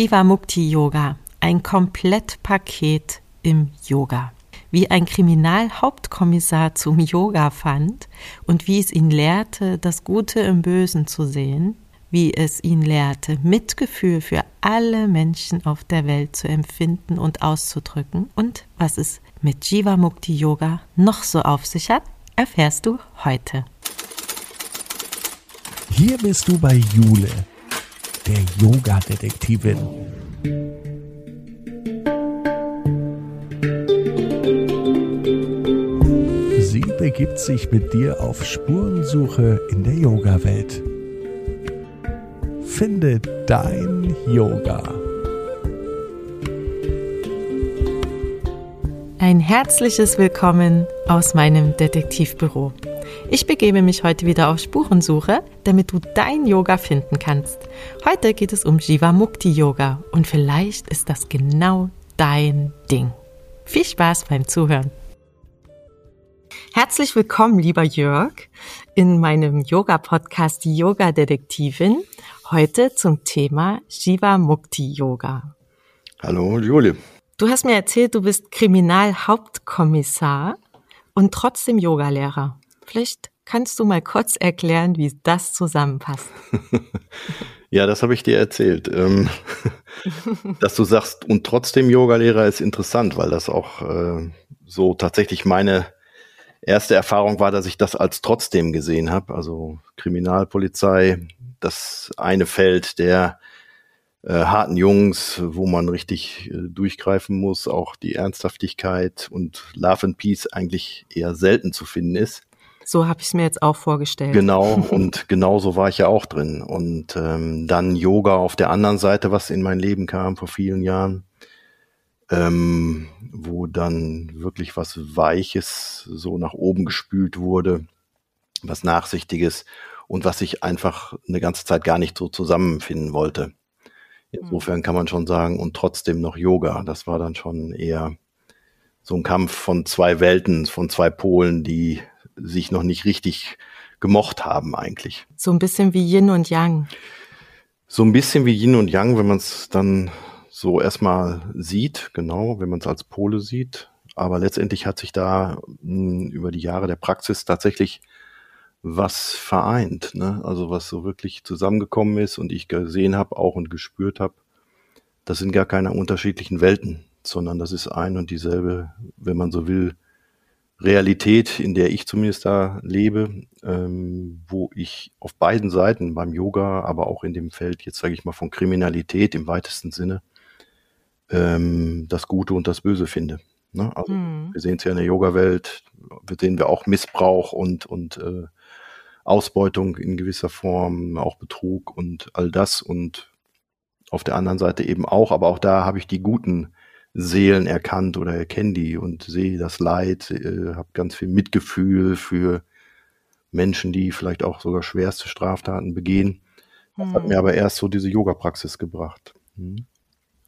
Jivamukti Yoga, ein Komplettpaket im Yoga. Wie ein Kriminalhauptkommissar zum Yoga fand und wie es ihn lehrte, das Gute im Bösen zu sehen, wie es ihn lehrte, Mitgefühl für alle Menschen auf der Welt zu empfinden und auszudrücken und was es mit Jivamukti Yoga noch so auf sich hat, erfährst du heute. Hier bist du bei Jule, der Yoga-Detektivin. Sie begibt sich mit dir auf Spurensuche in der Yoga-Welt. Finde dein Yoga. Ein herzliches Willkommen aus meinem Detektivbüro. Ich begebe mich heute wieder auf Spurensuche, damit du dein Yoga finden kannst. Heute geht es um Jivamukti Yoga und vielleicht ist das genau dein Ding. Viel Spaß beim Zuhören. Herzlich willkommen, lieber Jörg, in meinem Yoga-Podcast Die Yoga-Detektivin. Heute zum Thema Jivamukti Yoga. Hallo, Julie. Du hast mir erzählt, du bist Kriminalhauptkommissar und trotzdem Yogalehrer. Vielleicht kannst du mal kurz erklären, wie das zusammenpasst. ja, das habe ich dir erzählt. Ähm, dass du sagst, und trotzdem Yogalehrer ist interessant, weil das auch äh, so tatsächlich meine erste Erfahrung war, dass ich das als trotzdem gesehen habe. Also Kriminalpolizei, das eine Feld der äh, harten Jungs, wo man richtig äh, durchgreifen muss, auch die Ernsthaftigkeit und Love and Peace eigentlich eher selten zu finden ist. So habe ich es mir jetzt auch vorgestellt. Genau, und genauso war ich ja auch drin. Und ähm, dann Yoga auf der anderen Seite, was in mein Leben kam vor vielen Jahren, ähm, wo dann wirklich was Weiches so nach oben gespült wurde, was Nachsichtiges und was ich einfach eine ganze Zeit gar nicht so zusammenfinden wollte. Insofern kann man schon sagen, und trotzdem noch Yoga. Das war dann schon eher so ein Kampf von zwei Welten, von zwei Polen, die sich noch nicht richtig gemocht haben eigentlich. So ein bisschen wie Yin und Yang. So ein bisschen wie Yin und Yang, wenn man es dann so erstmal sieht, genau, wenn man es als Pole sieht. Aber letztendlich hat sich da mh, hm, über die Jahre der Praxis tatsächlich was vereint, ne? also was so wirklich zusammengekommen ist und ich gesehen habe auch und gespürt habe, das sind gar keine unterschiedlichen Welten, sondern das ist ein und dieselbe, wenn man so will, Realität, in der ich zumindest da lebe, ähm, wo ich auf beiden Seiten beim Yoga, aber auch in dem Feld, jetzt sage ich mal, von Kriminalität im weitesten Sinne, ähm, das Gute und das Böse finde. Ne? Also hm. wir sehen es ja in der Yoga-Welt, sehen wir auch Missbrauch und, und äh, Ausbeutung in gewisser Form, auch Betrug und all das und auf der anderen Seite eben auch, aber auch da habe ich die guten Seelen erkannt oder erkenne die und sehe das Leid, äh, habe ganz viel Mitgefühl für Menschen, die vielleicht auch sogar schwerste Straftaten begehen. Das hm. hat mir aber erst so diese Yoga-Praxis gebracht. Hm.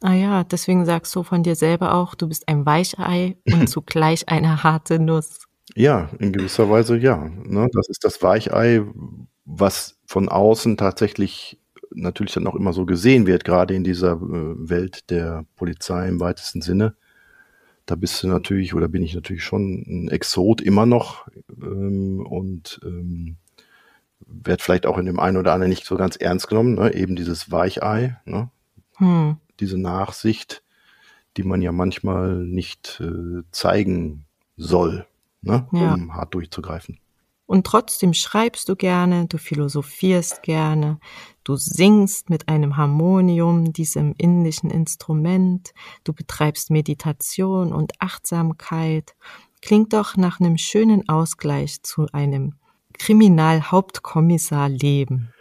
Ah ja, deswegen sagst du von dir selber auch, du bist ein Weichei und zugleich eine harte Nuss. Ja, in gewisser Weise ja. Ne? Das ist das Weichei, was von außen tatsächlich natürlich dann auch immer so gesehen wird, gerade in dieser äh, Welt der Polizei im weitesten Sinne. Da bist du natürlich, oder bin ich natürlich schon ein Exot immer noch ähm, und ähm, werde vielleicht auch in dem einen oder anderen nicht so ganz ernst genommen. Ne? Eben dieses Weichei, ne? hm. diese Nachsicht, die man ja manchmal nicht äh, zeigen soll, ne? Ja. um hart durchzugreifen. Und trotzdem schreibst du gerne, du philosophierst gerne, du singst mit einem Harmonium, diesem indischen Instrument, du betreibst Meditation und Achtsamkeit. Klingt doch nach einem schönen Ausgleich zu einem Kriminalhauptkommissar-Leben.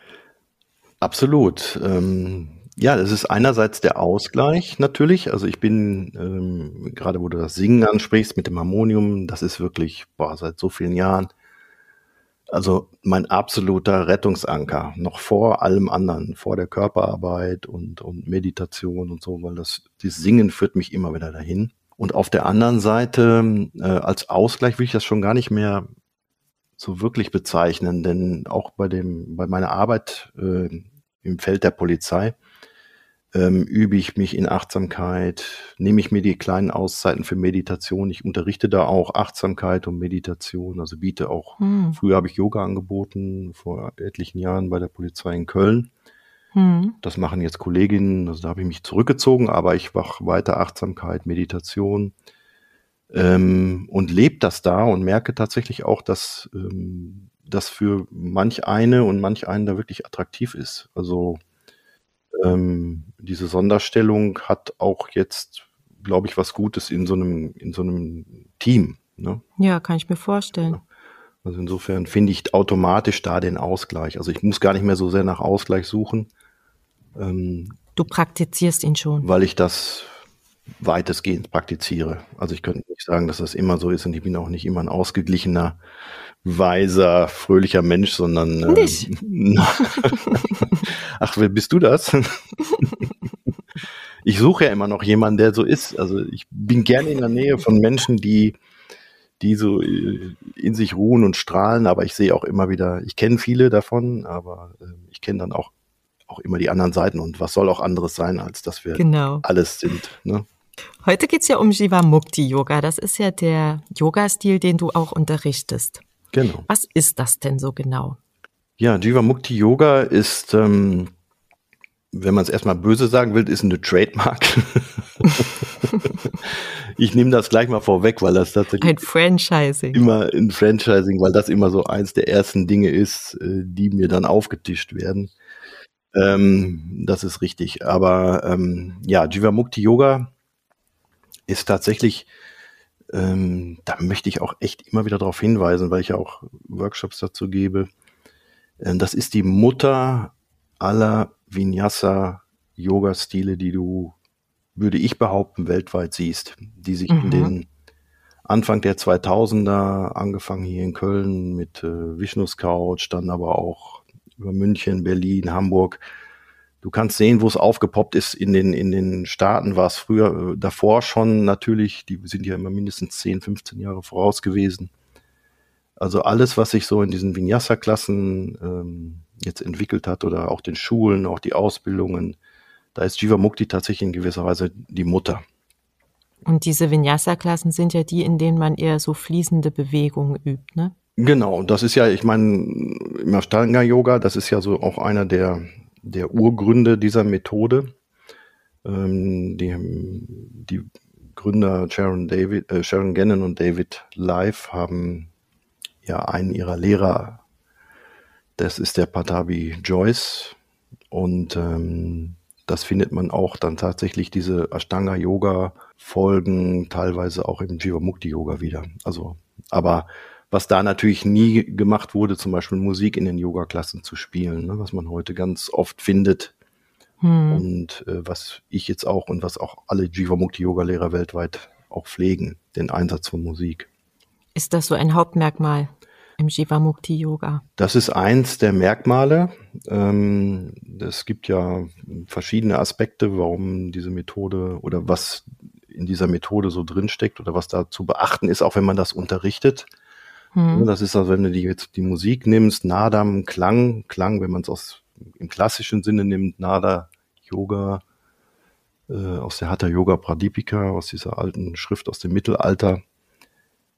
Absolut. Ähm, ja, das ist einerseits der Ausgleich natürlich. Also ich bin, ähm, gerade wo du das Singen ansprichst mit dem Harmonium, das ist wirklich boah, seit so vielen Jahren also mein absoluter Rettungsanker, noch vor allem anderen, vor der Körperarbeit und, und Meditation und so, weil das, das Singen führt mich immer wieder dahin. Und auf der anderen Seite, äh, als Ausgleich will ich das schon gar nicht mehr so wirklich bezeichnen, denn auch bei dem, bei meiner Arbeit äh, im Feld der Polizei ähm, übe ich mich in Achtsamkeit, nehme ich mir die kleinen Auszeiten für Meditation. Ich unterrichte da auch Achtsamkeit und Meditation, also biete auch, hm. früher habe ich Yoga angeboten, vor etlichen Jahren bei der Polizei in Köln. Hm. Das machen jetzt Kolleginnen, also da habe ich mich zurückgezogen, aber ich mache weiter Achtsamkeit, Meditation ähm, und lebe das da und merke tatsächlich auch, dass ähm, das für manch eine und manch einen da wirklich attraktiv ist. Also ähm, diese Sonderstellung hat auch jetzt, glaube ich, was Gutes in so einem, in so einem Team. Ne? Ja, kann ich mir vorstellen. Also insofern finde ich automatisch da den Ausgleich. Also ich muss gar nicht mehr so sehr nach Ausgleich suchen. Ähm, du praktizierst ihn schon. Weil ich das weitestgehend praktiziere. Also ich könnte nicht sagen, dass das immer so ist und ich bin auch nicht immer ein ausgeglichener weiser, fröhlicher Mensch, sondern. Ähm, Nicht. Ach, wer bist du das? ich suche ja immer noch jemanden, der so ist. Also ich bin gerne in der Nähe von Menschen, die, die so äh, in sich ruhen und strahlen, aber ich sehe auch immer wieder, ich kenne viele davon, aber äh, ich kenne dann auch, auch immer die anderen Seiten. Und was soll auch anderes sein, als dass wir genau. alles sind. Ne? Heute geht es ja um Jivamukti Yoga. Das ist ja der Yoga-Stil, den du auch unterrichtest. Genau. Was ist das denn so genau? Ja, Jivamukti Yoga ist, ähm, wenn man es erstmal böse sagen will, ist eine Trademark. ich nehme das gleich mal vorweg, weil das tatsächlich ein Franchising immer ein Franchising, weil das immer so eins der ersten Dinge ist, äh, die mir dann aufgetischt werden. Ähm, das ist richtig. Aber ähm, ja, Jivamukti Yoga ist tatsächlich ähm, da möchte ich auch echt immer wieder darauf hinweisen, weil ich ja auch Workshops dazu gebe. Ähm, das ist die Mutter aller Vinyasa-Yoga-Stile, die du, würde ich behaupten, weltweit siehst, die sich mhm. in den Anfang der 2000er, angefangen hier in Köln mit äh, Vishnus Couch, dann aber auch über München, Berlin, Hamburg, Du kannst sehen, wo es aufgepoppt ist. In den, in den Staaten war es früher, äh, davor schon natürlich, die sind ja immer mindestens 10, 15 Jahre voraus gewesen. Also alles, was sich so in diesen Vinyasa-Klassen ähm, jetzt entwickelt hat oder auch den Schulen, auch die Ausbildungen, da ist Jivamukti tatsächlich in gewisser Weise die Mutter. Und diese Vinyasa-Klassen sind ja die, in denen man eher so fließende Bewegungen übt, ne? Genau, das ist ja, ich meine, im Ashtanga-Yoga, das ist ja so auch einer der, der Urgründe dieser Methode. Ähm, die, die Gründer Sharon, David, äh, Sharon Gannon und David Live haben ja einen ihrer Lehrer, das ist der Patabi Joyce. Und ähm, das findet man auch dann tatsächlich diese Ashtanga-Yoga-Folgen, teilweise auch im Jivamukti-Yoga wieder. Also, aber was da natürlich nie gemacht wurde, zum Beispiel Musik in den Yoga-Klassen zu spielen, ne, was man heute ganz oft findet. Hm. Und äh, was ich jetzt auch und was auch alle Jivamukti-Yoga-Lehrer weltweit auch pflegen, den Einsatz von Musik. Ist das so ein Hauptmerkmal im Jivamukti-Yoga? Das ist eins der Merkmale. Ähm, es gibt ja verschiedene Aspekte, warum diese Methode oder was in dieser Methode so drinsteckt oder was da zu beachten ist, auch wenn man das unterrichtet. Mhm. Das ist also, wenn du die, jetzt die Musik nimmst, Nadam, Klang, Klang, wenn man es aus im klassischen Sinne nimmt, Nada, Yoga, äh, aus der Hatha Yoga Pradipika, aus dieser alten Schrift aus dem Mittelalter,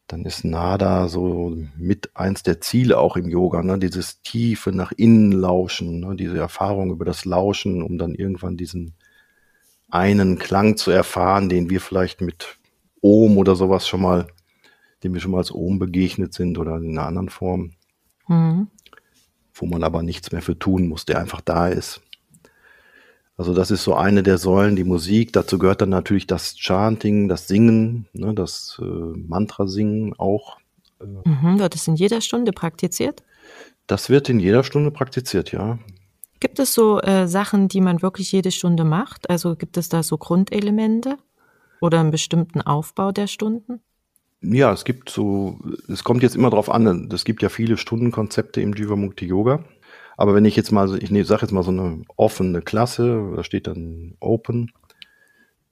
dann ist Nada so mit eins der Ziele auch im Yoga, ne? dieses tiefe nach innen lauschen, ne? diese Erfahrung über das Lauschen, um dann irgendwann diesen einen Klang zu erfahren, den wir vielleicht mit Ohm oder sowas schon mal dem wir schon mal als Ohm begegnet sind oder in einer anderen Form, mhm. wo man aber nichts mehr für tun muss, der einfach da ist. Also das ist so eine der Säulen, die Musik. Dazu gehört dann natürlich das Chanting, das Singen, ne, das äh, Mantra-Singen auch. Äh, mhm, wird es in jeder Stunde praktiziert? Das wird in jeder Stunde praktiziert, ja. Gibt es so äh, Sachen, die man wirklich jede Stunde macht? Also gibt es da so Grundelemente oder einen bestimmten Aufbau der Stunden? Ja, es gibt so, es kommt jetzt immer drauf an. Es gibt ja viele Stundenkonzepte im Jivamukti Yoga. Aber wenn ich jetzt mal, ich sage jetzt mal so eine offene Klasse, da steht dann Open,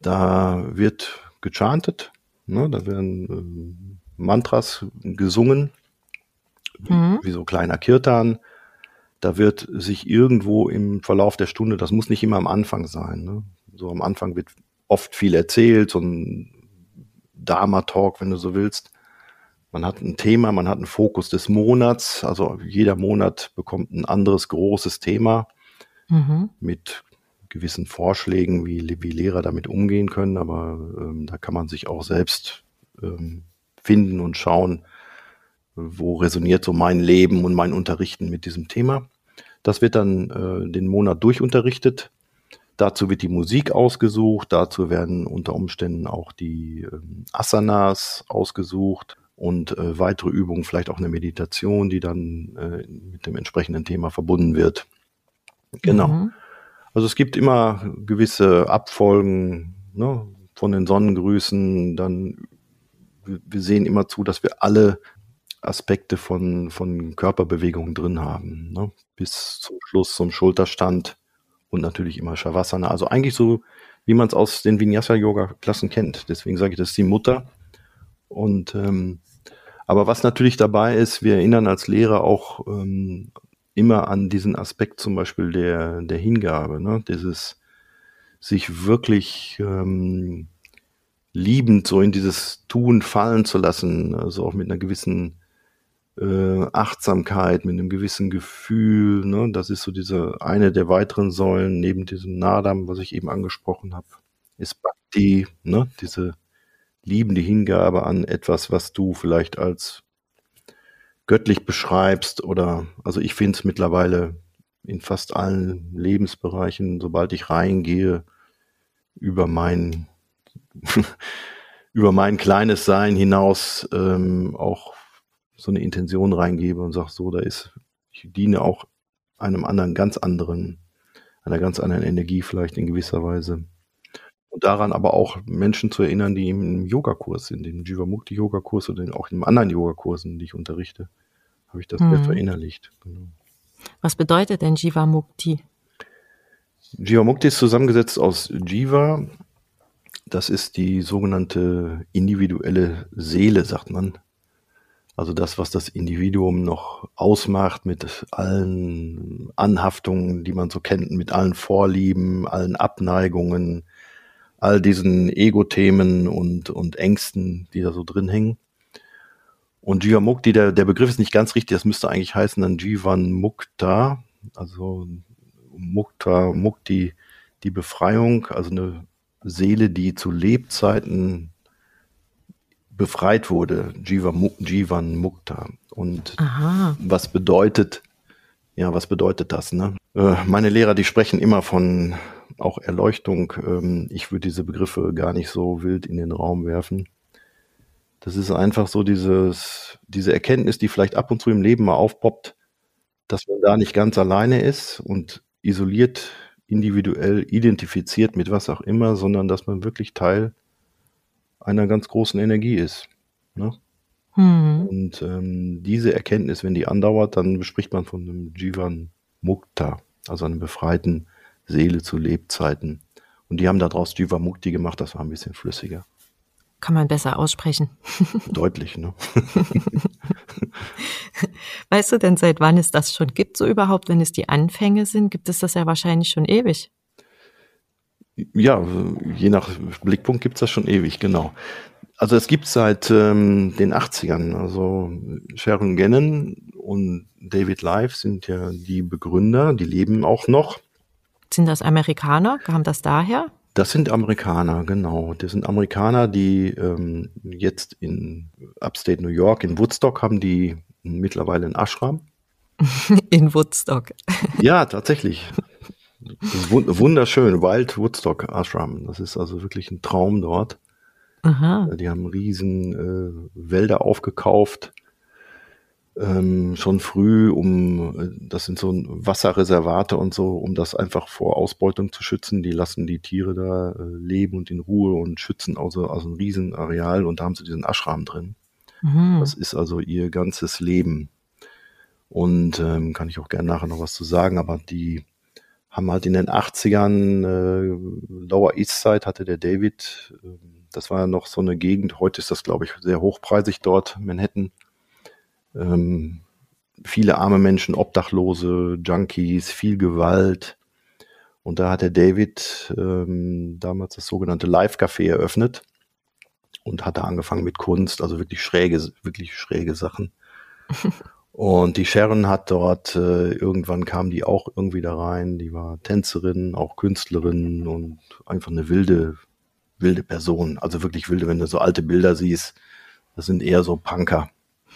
da wird gechantet, ne, da werden äh, Mantras gesungen, mhm. wie so kleiner Kirtan. da wird sich irgendwo im Verlauf der Stunde, das muss nicht immer am Anfang sein, ne? so am Anfang wird oft viel erzählt, so ein Dharma-Talk, wenn du so willst. Man hat ein Thema, man hat einen Fokus des Monats, also jeder Monat bekommt ein anderes großes Thema mhm. mit gewissen Vorschlägen, wie, wie Lehrer damit umgehen können, aber ähm, da kann man sich auch selbst ähm, finden und schauen, wo resoniert so mein Leben und mein Unterrichten mit diesem Thema. Das wird dann äh, den Monat durchunterrichtet. Dazu wird die Musik ausgesucht, dazu werden unter Umständen auch die ähm, Asanas ausgesucht und äh, weitere Übungen, vielleicht auch eine Meditation, die dann äh, mit dem entsprechenden Thema verbunden wird. Genau. Mhm. Also es gibt immer gewisse Abfolgen ne, von den Sonnengrüßen. Dann wir sehen immer zu, dass wir alle Aspekte von, von Körperbewegungen drin haben. Ne? Bis zum Schluss zum Schulterstand und natürlich immer Shavasana. Also eigentlich so, wie man es aus den Vinyasa-Yoga-Klassen kennt. Deswegen sage ich, das ist die Mutter. Und ähm, aber was natürlich dabei ist, wir erinnern als Lehrer auch ähm, immer an diesen Aspekt zum Beispiel der, der Hingabe, ne? dieses sich wirklich ähm, liebend so in dieses Tun fallen zu lassen, also auch mit einer gewissen äh, Achtsamkeit, mit einem gewissen Gefühl. Ne? Das ist so diese eine der weiteren Säulen neben diesem Nadam, was ich eben angesprochen habe, ist Bhakti, ne? diese liebende Hingabe an etwas, was du vielleicht als göttlich beschreibst oder also ich finde es mittlerweile in fast allen Lebensbereichen, sobald ich reingehe, über mein über mein kleines Sein hinaus ähm, auch so eine Intention reingebe und sage, so, da ist, ich diene auch einem anderen, ganz anderen, einer ganz anderen Energie vielleicht in gewisser Weise. Und daran aber auch Menschen zu erinnern, die im Yogakurs sind, im Jivamukti-Yogakurs oder auch in anderen Yogakursen, die ich unterrichte, habe ich das hm. sehr verinnerlicht. Genau. Was bedeutet denn Jivamukti? Jivamukti ist zusammengesetzt aus Jiva, das ist die sogenannte individuelle Seele, sagt man. Also das, was das Individuum noch ausmacht mit allen Anhaftungen, die man so kennt, mit allen Vorlieben, allen Abneigungen, all diesen Ego-Themen und, und Ängsten, die da so drin hängen. Und Jivamukti, der, der Begriff ist nicht ganz richtig, das müsste eigentlich heißen dann Jivan Mukta, also Mukta, Mukti, die Befreiung, also eine Seele, die zu Lebzeiten befreit wurde, Jiva, Jivan Mukta. Und Aha. was bedeutet, ja, was bedeutet das? Ne? Äh, meine Lehrer, die sprechen immer von auch Erleuchtung. Ähm, ich würde diese Begriffe gar nicht so wild in den Raum werfen. Das ist einfach so dieses, diese Erkenntnis, die vielleicht ab und zu im Leben mal aufpoppt, dass man da nicht ganz alleine ist und isoliert individuell identifiziert mit was auch immer, sondern dass man wirklich Teil einer ganz großen Energie ist. Ne? Hm. Und ähm, diese Erkenntnis, wenn die andauert, dann spricht man von einem Jivan Mukta, also einer befreiten Seele zu Lebzeiten. Und die haben daraus Jiva Mukti gemacht, das war ein bisschen flüssiger. Kann man besser aussprechen. Deutlich, ne? weißt du denn, seit wann es das schon gibt, so überhaupt, wenn es die Anfänge sind? Gibt es das ja wahrscheinlich schon ewig. Ja, je nach Blickpunkt gibt es das schon ewig, genau. Also es gibt seit ähm, den 80ern. Also Sharon Gannon und David Live sind ja die Begründer, die leben auch noch. Sind das Amerikaner? Kam das daher? Das sind Amerikaner, genau. Das sind Amerikaner, die ähm, jetzt in Upstate New York, in Woodstock, haben die mittlerweile einen Ashram. In Woodstock. Ja, tatsächlich. Wunderschön, Wild Woodstock Ashram. Das ist also wirklich ein Traum dort. Aha. Die haben riesen äh, Wälder aufgekauft ähm, schon früh, um, äh, das sind so Wasserreservate und so, um das einfach vor Ausbeutung zu schützen. Die lassen die Tiere da äh, leben und in Ruhe und schützen also, also ein Riesenareal und da haben sie diesen Ashram drin. Mhm. Das ist also ihr ganzes Leben. Und ähm, kann ich auch gerne nachher noch was zu sagen, aber die haben halt in den 80ern äh, Lower East Side hatte der David, äh, das war ja noch so eine Gegend, heute ist das glaube ich sehr hochpreisig dort, Manhattan ähm, viele arme Menschen, Obdachlose, Junkies, viel Gewalt. Und da hat der David ähm, damals das sogenannte Live-Café eröffnet und hat da angefangen mit Kunst, also wirklich schräge, wirklich schräge Sachen. und die Sharon hat dort, äh, irgendwann kam die auch irgendwie da rein, die war Tänzerin, auch Künstlerin und einfach eine wilde, wilde Person. Also wirklich wilde, wenn du so alte Bilder siehst, das sind eher so Punker.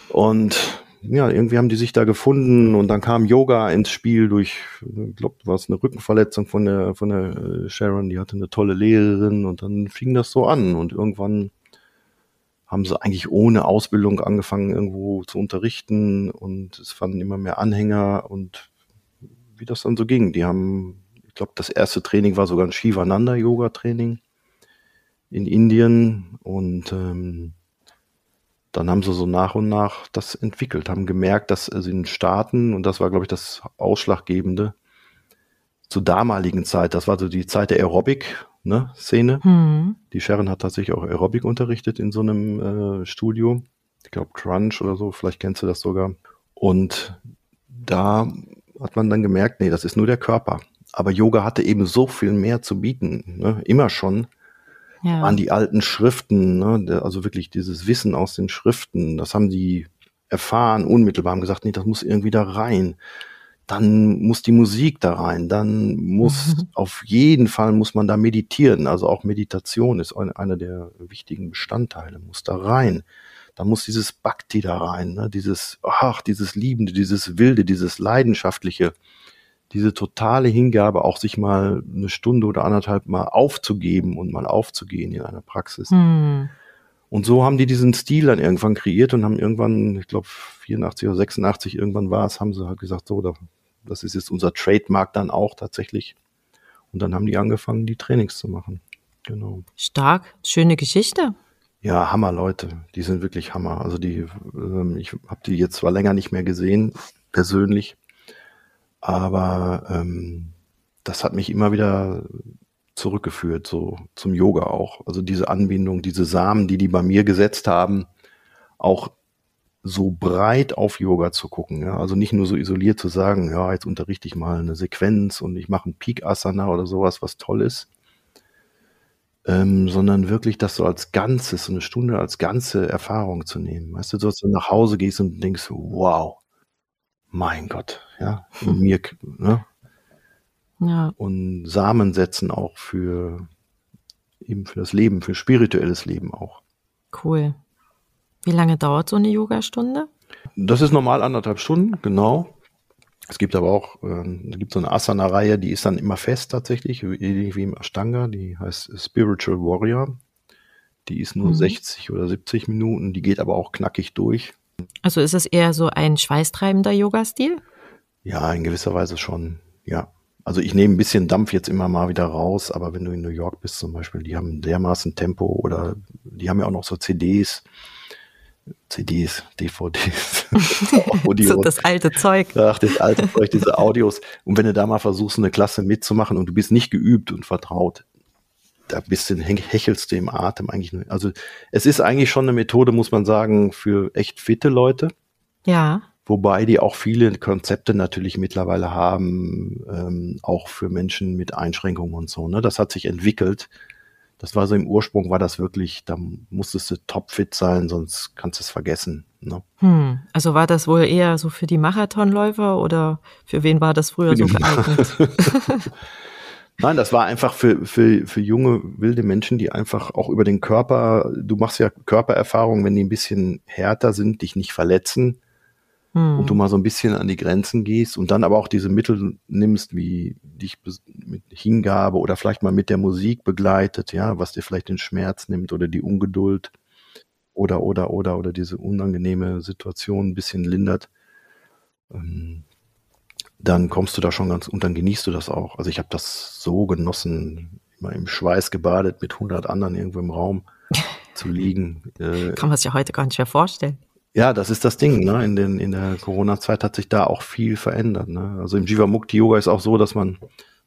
Und ja, irgendwie haben die sich da gefunden und dann kam Yoga ins Spiel durch, ich glaube, war es eine Rückenverletzung von der, von der äh, Sharon, die hatte eine tolle Lehrerin und dann fing das so an und irgendwann haben sie eigentlich ohne Ausbildung angefangen, irgendwo zu unterrichten und es fanden immer mehr Anhänger und wie das dann so ging. Die haben, ich glaube, das erste Training war sogar ein Shivananda-Yoga-Training in Indien und ähm, dann haben sie so nach und nach das entwickelt, haben gemerkt, dass sie in Staaten, und das war, glaube ich, das Ausschlaggebende, zur damaligen Zeit, das war so die Zeit der Aerobic-Szene. Ne, hm. Die Sharon hat tatsächlich auch Aerobic unterrichtet in so einem äh, Studio. Ich glaube Crunch oder so, vielleicht kennst du das sogar. Und da hat man dann gemerkt, nee, das ist nur der Körper. Aber Yoga hatte eben so viel mehr zu bieten, ne? immer schon ja. an die alten Schriften, ne? also wirklich dieses Wissen aus den Schriften, das haben die erfahren, unmittelbar haben gesagt, nee, das muss irgendwie da rein. Dann muss die Musik da rein, dann muss mhm. auf jeden Fall muss man da meditieren. Also auch Meditation ist einer der wichtigen Bestandteile, muss da rein. Da muss dieses Bhakti da rein, ne? dieses, ach, dieses Liebende, dieses Wilde, dieses Leidenschaftliche diese totale Hingabe, auch sich mal eine Stunde oder anderthalb mal aufzugeben und mal aufzugehen in einer Praxis. Hm. Und so haben die diesen Stil dann irgendwann kreiert und haben irgendwann, ich glaube 84 oder 86 irgendwann war es, haben sie halt gesagt, so, das ist jetzt unser Trademark dann auch tatsächlich. Und dann haben die angefangen, die Trainings zu machen. Genau. Stark, schöne Geschichte. Ja, Hammer Leute, die sind wirklich Hammer. Also die, ähm, ich habe die jetzt zwar länger nicht mehr gesehen, persönlich, aber ähm, das hat mich immer wieder zurückgeführt, so zum Yoga auch. Also diese Anbindung, diese Samen, die die bei mir gesetzt haben, auch so breit auf Yoga zu gucken. Ja? Also nicht nur so isoliert zu sagen, ja, jetzt unterrichte ich mal eine Sequenz und ich mache ein Peak Asana oder sowas, was toll ist, ähm, sondern wirklich das so als Ganzes, so eine Stunde als ganze Erfahrung zu nehmen. Weißt du, so, dass du nach Hause gehst und denkst, wow, mein Gott, ja, in mir, ne? Ja. Und Samen setzen auch für eben für das Leben, für spirituelles Leben auch. Cool. Wie lange dauert so eine Yogastunde? Das ist normal anderthalb Stunden, genau. Es gibt aber auch, äh, es gibt so eine Asana-Reihe, die ist dann immer fest tatsächlich, ähnlich wie im Ashtanga, die heißt Spiritual Warrior. Die ist nur mhm. 60 oder 70 Minuten, die geht aber auch knackig durch. Also ist es eher so ein schweißtreibender Yoga-Stil? Ja, in gewisser Weise schon, ja. Also ich nehme ein bisschen Dampf jetzt immer mal wieder raus, aber wenn du in New York bist zum Beispiel, die haben dermaßen Tempo oder die haben ja auch noch so CDs, CDs, DVDs. so das alte Zeug. Ach, das alte Zeug, diese Audios. Und wenn du da mal versuchst, eine Klasse mitzumachen und du bist nicht geübt und vertraut, da bist du, hechelst du im Atem eigentlich nur. Also es ist eigentlich schon eine Methode, muss man sagen, für echt fitte Leute. Ja. Wobei die auch viele Konzepte natürlich mittlerweile haben, ähm, auch für Menschen mit Einschränkungen und so. Ne? Das hat sich entwickelt. Das war so im Ursprung, war das wirklich, da musstest du topfit sein, sonst kannst du es vergessen. Ne? Hm, also war das wohl eher so für die Marathonläufer oder für wen war das früher so geeignet? Nein, das war einfach für, für, für junge, wilde Menschen, die einfach auch über den Körper, du machst ja Körpererfahrungen, wenn die ein bisschen härter sind, dich nicht verletzen hm. und du mal so ein bisschen an die Grenzen gehst und dann aber auch diese Mittel nimmst, wie dich mit Hingabe oder vielleicht mal mit der Musik begleitet, ja, was dir vielleicht den Schmerz nimmt oder die Ungeduld oder, oder, oder, oder diese unangenehme Situation ein bisschen lindert. Ähm, dann kommst du da schon ganz und dann genießt du das auch. Also ich habe das so genossen, immer im Schweiß gebadet mit 100 anderen irgendwo im Raum zu liegen. Äh, Kann man sich ja heute gar nicht mehr vorstellen. Ja, das ist das Ding. Ne? In, den, in der Corona-Zeit hat sich da auch viel verändert. Ne? Also im Jivamukti Yoga ist auch so, dass man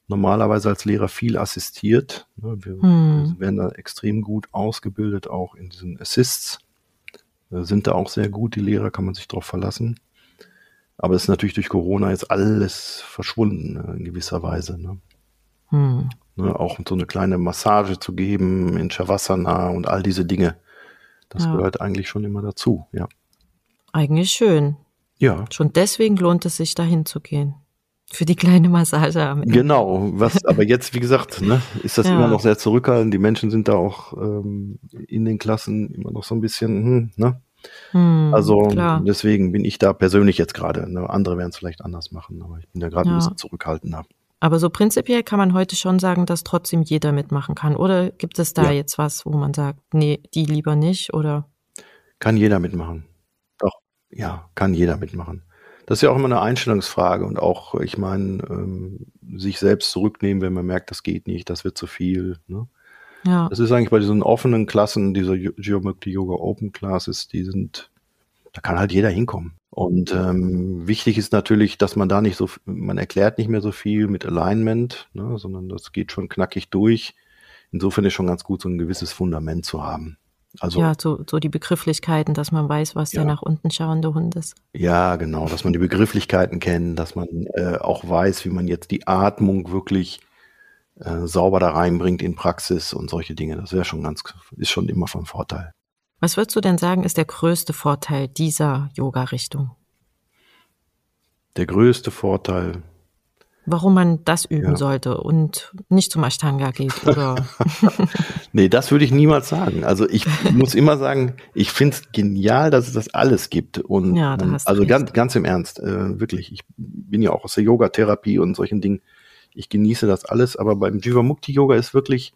normalerweise als Lehrer viel assistiert. Ne? Wir, hm. wir werden da extrem gut ausgebildet, auch in diesen Assists. Äh, sind da auch sehr gut, die Lehrer, kann man sich darauf verlassen. Aber es ist natürlich durch Corona jetzt alles verschwunden ne, in gewisser Weise. Ne? Hm. Ne, auch so eine kleine Massage zu geben in Shavasana und all diese Dinge. Das Ja. gehört eigentlich schon immer dazu, ja. Eigentlich schön. Ja, Schon deswegen lohnt es sich, dahin zu gehen. Für die kleine Massage am Ende. genau. Was, aber jetzt, wie gesagt, ne, ist das Ja. immer noch sehr zurückhaltend. Die Menschen sind da auch ähm, in den Klassen immer noch so ein bisschen, hm, ne? Hm, Also klar. deswegen bin ich da persönlich jetzt gerade. Ne? Andere werden es vielleicht anders machen, aber ich bin da gerade Ja. ein bisschen zurückhaltender. Aber so prinzipiell kann man heute schon sagen, dass trotzdem jeder mitmachen kann. Oder gibt es da Ja. jetzt was, wo man sagt, nee, die lieber nicht? Oder Kann jeder mitmachen. Ja, kann jeder mitmachen. Das ist ja auch immer eine Einstellungsfrage und auch, ich meine, ähm, sich selbst zurücknehmen, wenn man merkt, das geht nicht, das wird zu viel. Ne? ja, Das ist eigentlich bei diesen offenen Klassen, dieser Geometry Yoga Open Classes, die sind, da kann halt jeder hinkommen. Und ähm, wichtig ist natürlich, dass man da nicht so, man erklärt nicht mehr so viel mit Alignment, ne, sondern das geht schon knackig durch. Insofern ist schon ganz gut, so ein gewisses Fundament zu haben. Also ja, so, so die Begrifflichkeiten, dass man weiß, was der Ja. nach unten schauende Hund ist. Ja, genau, dass man die Begrifflichkeiten kennt, dass man äh, auch weiß, wie man jetzt die Atmung wirklich äh, sauber da reinbringt in Praxis und solche Dinge. Das wäre schon ganz, ist schon immer von Vorteil. Was würdest du denn sagen, ist der größte Vorteil dieser Yoga-Richtung? Der größte Vorteil. Warum man das üben Ja. sollte und nicht zum Ashtanga geht oder Nee, das würde ich niemals sagen. Also ich muss immer sagen, ich finde es genial, dass es das alles gibt. Und Ja, da hast du also recht. ganz, ganz im Ernst, äh, wirklich. Ich bin ja auch aus der Yoga-Therapie und solchen Dingen. Ich genieße das alles, aber beim Jivamukti-Yoga ist wirklich,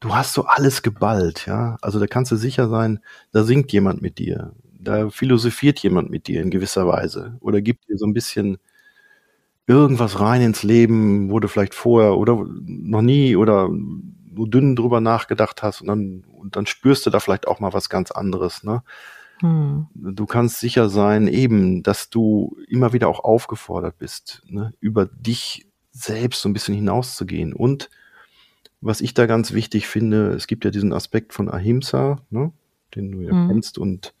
du hast so alles geballt, ja. Also da kannst du sicher sein, da singt jemand mit dir, da philosophiert jemand mit dir in gewisser Weise oder gibt dir so ein bisschen irgendwas rein ins Leben, wo du vielleicht vorher oder noch nie oder nur dünn drüber nachgedacht hast und dann, und dann spürst du da vielleicht auch mal was ganz anderes, ne? hm, Du kannst sicher sein, eben, dass du immer wieder auch aufgefordert bist, ne, über dich selbst so ein bisschen hinauszugehen. Und was ich da ganz wichtig finde, es gibt ja diesen Aspekt von Ahimsa, ne, den du ja Mhm. kennst, und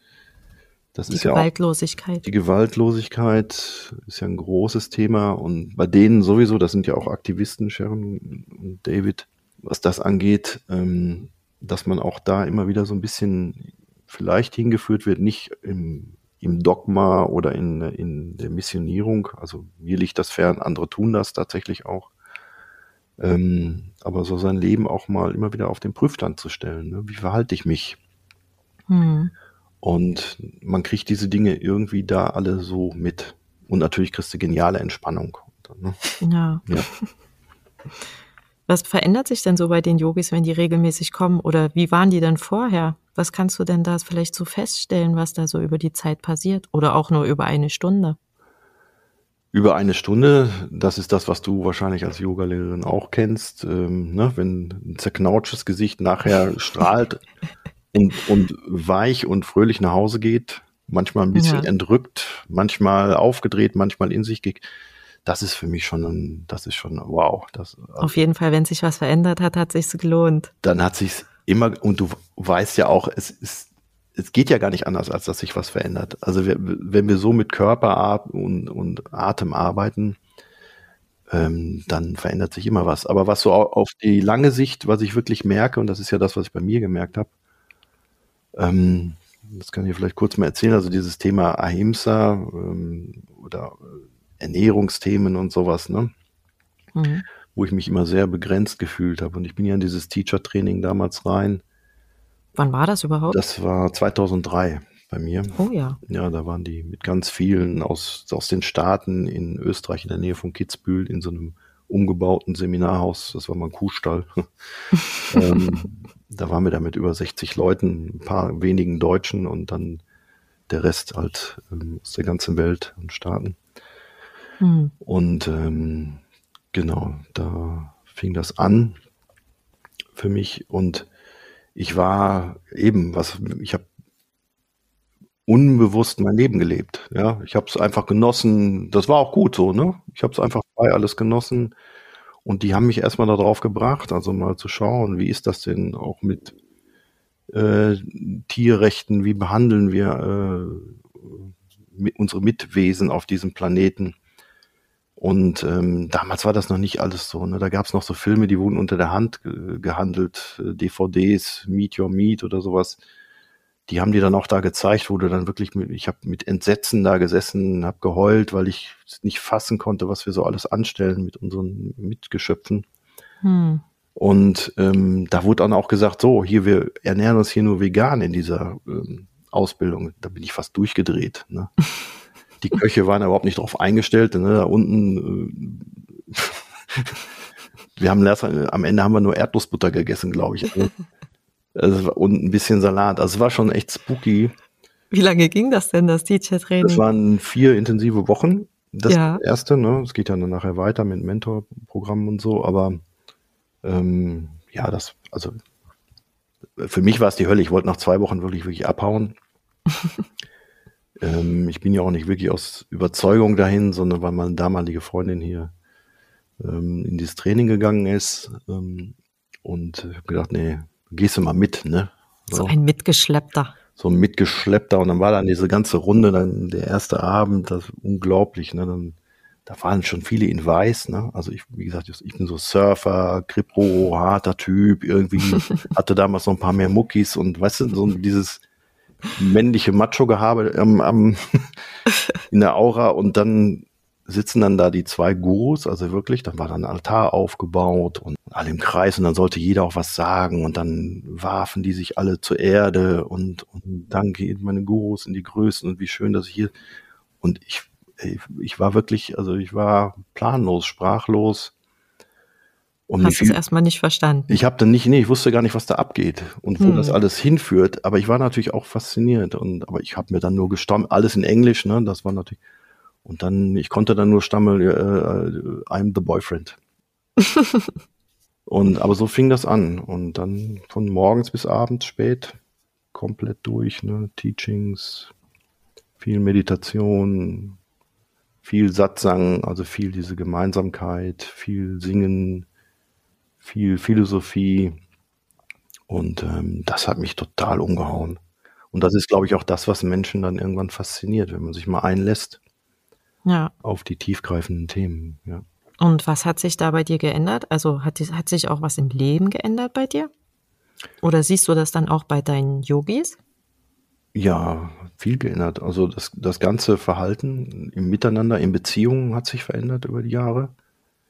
das die ist ja auch Gewaltlosigkeit. die Gewaltlosigkeit ist ja ein großes Thema und bei denen sowieso, das sind ja auch Aktivisten, Sharon und David, was das angeht, ähm, dass man auch da immer wieder so ein bisschen vielleicht hingeführt wird, nicht im, im Dogma oder in, in der Missionierung. Also mir liegt das fern, andere tun das tatsächlich auch. Ähm, aber so sein Leben auch mal immer wieder auf den Prüfstand zu stellen. Ne? Wie verhalte ich mich? Hm, Und man kriegt diese Dinge irgendwie da alle so mit. Und natürlich kriegst du geniale Entspannung. Ne? ja. Ja. Was verändert sich denn so bei den Yogis, wenn die regelmäßig kommen? Oder wie waren die denn vorher? Was kannst du denn da vielleicht so feststellen, was da so über die Zeit passiert? Oder auch nur über eine Stunde? Über eine Stunde, das ist das, was du wahrscheinlich als Yogalehrerin auch kennst, ähm, ne? wenn ein zerknautschtes Gesicht nachher strahlt und, und weich und fröhlich nach Hause geht, manchmal ein bisschen Ja. entrückt, manchmal aufgedreht, manchmal in sich geht. Das ist für mich schon, ein, das ist schon, wow. Das, Auf jeden Fall, wenn sich was verändert hat, hat sich's gelohnt. dann hat sich's immer und du weißt ja auch, es ist es geht ja gar nicht anders, als dass sich was verändert. Also wir, wenn wir so mit Körper und, und Atem arbeiten, ähm, dann verändert sich immer was. Aber was so au- auf die lange Sicht, was ich wirklich merke, und das ist ja das, was ich bei mir gemerkt habe, ähm, das kann ich vielleicht kurz mal erzählen, also dieses Thema Ahimsa ähm, oder äh, Ernährungsthemen und sowas, ne? Mhm. wo ich mich immer sehr begrenzt gefühlt habe. Und ich bin ja in dieses Teacher-Training damals rein. Wann war das überhaupt? Das war 2003 bei mir. oh ja. Ja, da waren die mit ganz vielen aus, aus den Staaten in Österreich in der Nähe von Kitzbühel in so einem umgebauten Seminarhaus. Das war mal ein Kuhstall. ähm, da waren wir da mit über 60 Leuten, ein paar wenigen Deutschen und dann der Rest halt ähm, aus der ganzen Welt und Staaten. Hm. Und ähm, genau, da fing das an für mich und ich war eben, was ich habe unbewusst mein Leben gelebt. Ja, ich habe es einfach genossen. Das war auch gut so, ne? Ich habe es einfach frei alles genossen und die haben mich erstmal darauf gebracht, also mal zu schauen, wie ist das denn auch mit äh, Tierrechten, wie behandeln wir äh, unsere Mitwesen auf diesem Planeten. Und ähm, damals war das noch nicht alles so. Ne? Da gab es noch so Filme, die wurden unter der Hand ge gehandelt, äh, DVDs, Meet Your Meet oder sowas. Die haben die dann auch da gezeigt, wo du dann wirklich, mit, ich habe mit Entsetzen da gesessen, habe geheult, weil ich nicht fassen konnte, was wir so alles anstellen mit unseren Mitgeschöpfen. Hm. Und ähm, da wurde dann auch gesagt, so, hier, wir ernähren uns hier nur vegan in dieser ähm, Ausbildung. Da bin ich fast durchgedreht. Ne? Die Köche waren überhaupt nicht drauf eingestellt. Ne? Da unten, äh, wir haben am Ende haben wir nur Erdnussbutter gegessen, glaube ich. Also, und ein bisschen Salat. Also es war schon echt spooky. Wie lange ging das denn, das Teacher-Training? Das waren vier intensive Wochen. Das ja. erste, ne? Es geht ja dann nachher weiter mit Mentorprogrammen und so, aber ähm, ja, das, also für mich war es die Hölle. Ich wollte nach zwei Wochen wirklich, wirklich abhauen. Ähm, ich bin ja auch nicht wirklich aus Überzeugung dahin, sondern weil meine damalige Freundin hier ähm, in dieses Training gegangen ist. Ähm, und ich habe gedacht, nee, gehst du mal mit, ne? So. so ein Mitgeschleppter. So ein Mitgeschleppter. Und dann war dann diese ganze Runde, dann der erste Abend, das unglaublich, ne? Dann, da waren schon viele in Weiß, ne? Also ich, wie gesagt, ich bin so Surfer, Kripro, harter Typ, irgendwie hatte damals noch ein paar mehr Muckis und weißt du, so dieses männliche Macho-Gehabe ähm, ähm, in der Aura und dann sitzen dann da die zwei Gurus, also wirklich, dann war dann ein Altar aufgebaut und alle im Kreis und dann sollte jeder auch was sagen und dann warfen die sich alle zur Erde und, und danke meine Gurus in die Größen und wie schön, dass ich hier und ich, ich war wirklich, also ich war planlos, sprachlos und Hast du es erstmal nicht verstanden? Ich habe dann nicht, nee, ich wusste gar nicht, was da abgeht und wo hm. das alles hinführt. Aber ich war natürlich auch fasziniert. Und aber ich habe mir dann nur gestammt, alles in Englisch, ne? Das war natürlich. Und dann, ich konnte dann nur stammeln, äh, äh I'm the boyfriend. und aber so fing das an. Und dann von morgens bis abends spät komplett durch, ne? Teachings, viel Meditation, viel Satzang, also viel diese Gemeinsamkeit, viel Singen, viel Philosophie und ähm, das hat mich total umgehauen. Und das ist, glaube ich, auch das, was Menschen dann irgendwann fasziniert, wenn man sich mal einlässt ja. auf die tiefgreifenden Themen. Ja. Und was hat sich da bei dir geändert? Also hat, hat sich auch was im Leben geändert bei dir? Oder siehst du das dann auch bei deinen Yogis? Ja, viel geändert. Also das, das ganze Verhalten im Miteinander, in Beziehungen hat sich verändert über die Jahre.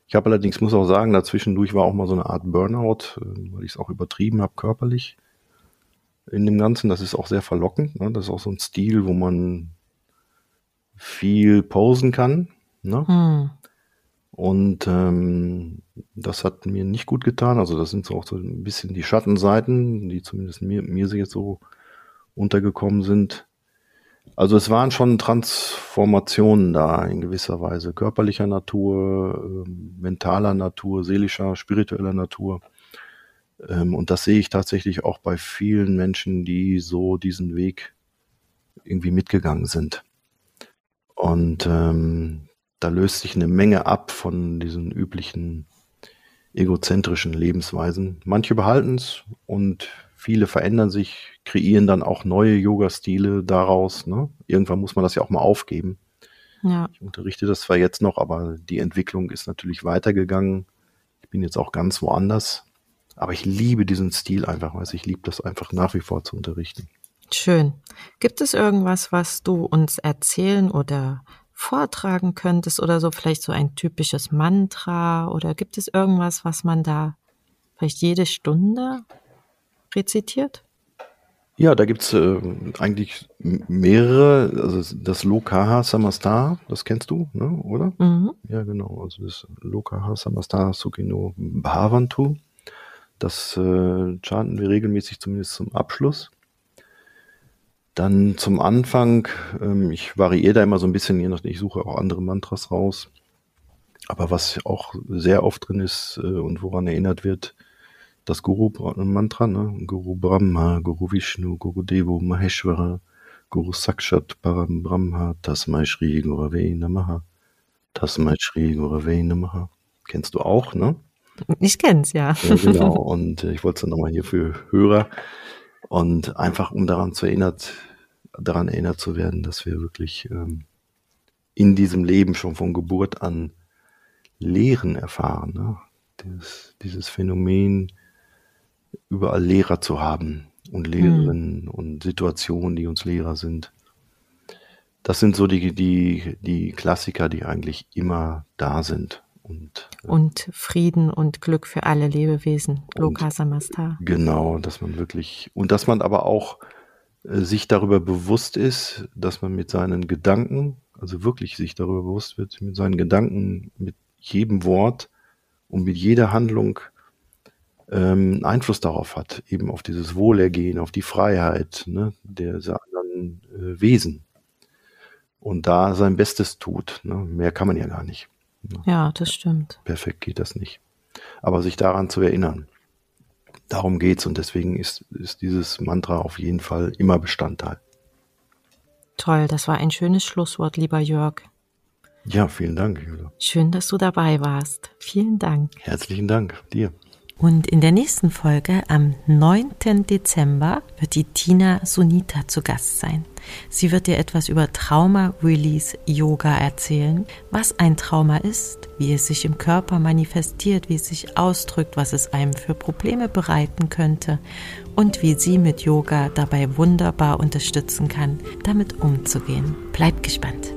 Ich habe allerdings, muss auch sagen, dazwischendurch war auch mal so eine Art Burnout, äh, weil ich es auch übertrieben habe körperlich in dem Ganzen. Das ist auch sehr verlockend. Ne? Das ist auch so ein Stil, wo man viel posen kann. Ne? Hm. Und ähm, das hat mir nicht gut getan. Also das sind so auch so ein bisschen die Schattenseiten, die zumindest mir, mir jetzt so untergekommen sind. Also es waren schon Transformationen da in gewisser Weise, körperlicher Natur, ähm, mentaler Natur, seelischer, spiritueller Natur. Ähm, und das sehe ich tatsächlich auch bei vielen Menschen, die so diesen Weg irgendwie mitgegangen sind. Und ähm, da löst sich eine Menge ab von diesen üblichen egozentrischen Lebensweisen. Manche behalten es und viele verändern sich, kreieren dann auch neue Yoga-Stile daraus. Ne? Irgendwann muss man das ja auch mal aufgeben. Ja. Ich unterrichte das zwar jetzt noch, aber die Entwicklung ist natürlich weitergegangen. Ich bin jetzt auch ganz woanders. Aber ich liebe diesen Stil einfach, weiß ich liebe das einfach nach wie vor zu unterrichten. Schön. Gibt es irgendwas, was du uns erzählen oder vortragen könntest oder so vielleicht so ein typisches Mantra oder gibt es irgendwas, was man da vielleicht jede Stunde rezitiert? Ja, da gibt's äh, eigentlich mehrere. Also das Lokaha Samastar, das kennst du, ne, oder? Mhm. Ja, genau. Also das Lokaha Samastar Sukino Bhavantu. Das äh, chanten wir regelmäßig zumindest zum Abschluss. Dann zum Anfang, ähm, ich variiere da immer so ein bisschen, je nachdem, ich suche auch andere Mantras raus. Aber was auch sehr oft drin ist äh, und woran erinnert wird, das Guru-Mantra, ne? Guru Brahma, Guru Vishnu, Guru Devo, Maheshwara, Guru Sakshat Param Brahma, Tasmai Shri Gurave Namaha, Tasmai Shri Gurave Namaha. Kennst du auch, ne? Ich kenn's, ja. ja genau, und äh, ich wollte es dann nochmal hier für Hörer und einfach um daran zu erinnert, daran erinnert zu werden, dass wir wirklich ähm, in diesem Leben schon von Geburt an Lehren erfahren. Ne? Dieses, dieses Phänomen, überall Lehrer zu haben und Lehrerinnen mhm. und Situationen, die uns Lehrer sind. Das sind so die, die, die Klassiker, die eigentlich immer da sind. Und, äh, und Frieden und Glück für alle Lebewesen, Loka Samasta. Genau, dass man wirklich, und dass man aber auch äh, sich darüber bewusst ist, dass man mit seinen Gedanken, also wirklich sich darüber bewusst wird, mit seinen Gedanken, mit jedem Wort und mit jeder Handlung ähm, Einfluss darauf hat, eben auf dieses Wohlergehen, auf die Freiheit ne, der anderen äh, Wesen. Und da sein Bestes tut. Ne? Mehr kann man ja gar nicht. Ja, das stimmt. Perfekt geht das nicht. Aber sich daran zu erinnern, darum geht's und deswegen ist, ist dieses Mantra auf jeden Fall immer Bestandteil. Toll, das war ein schönes Schlusswort, lieber Jörg. Ja, vielen Dank, Jule. Schön, dass du dabei warst. Vielen Dank. Herzlichen Dank dir. Und in der nächsten Folge am 9. Dezember wird die Tina Sunita zu Gast sein. Sie wird dir etwas über Trauma Release Yoga erzählen, was ein Trauma ist, wie es sich im Körper manifestiert, wie es sich ausdrückt, was es einem für Probleme bereiten könnte und wie sie mit Yoga dabei wunderbar unterstützen kann, damit umzugehen. Bleibt gespannt.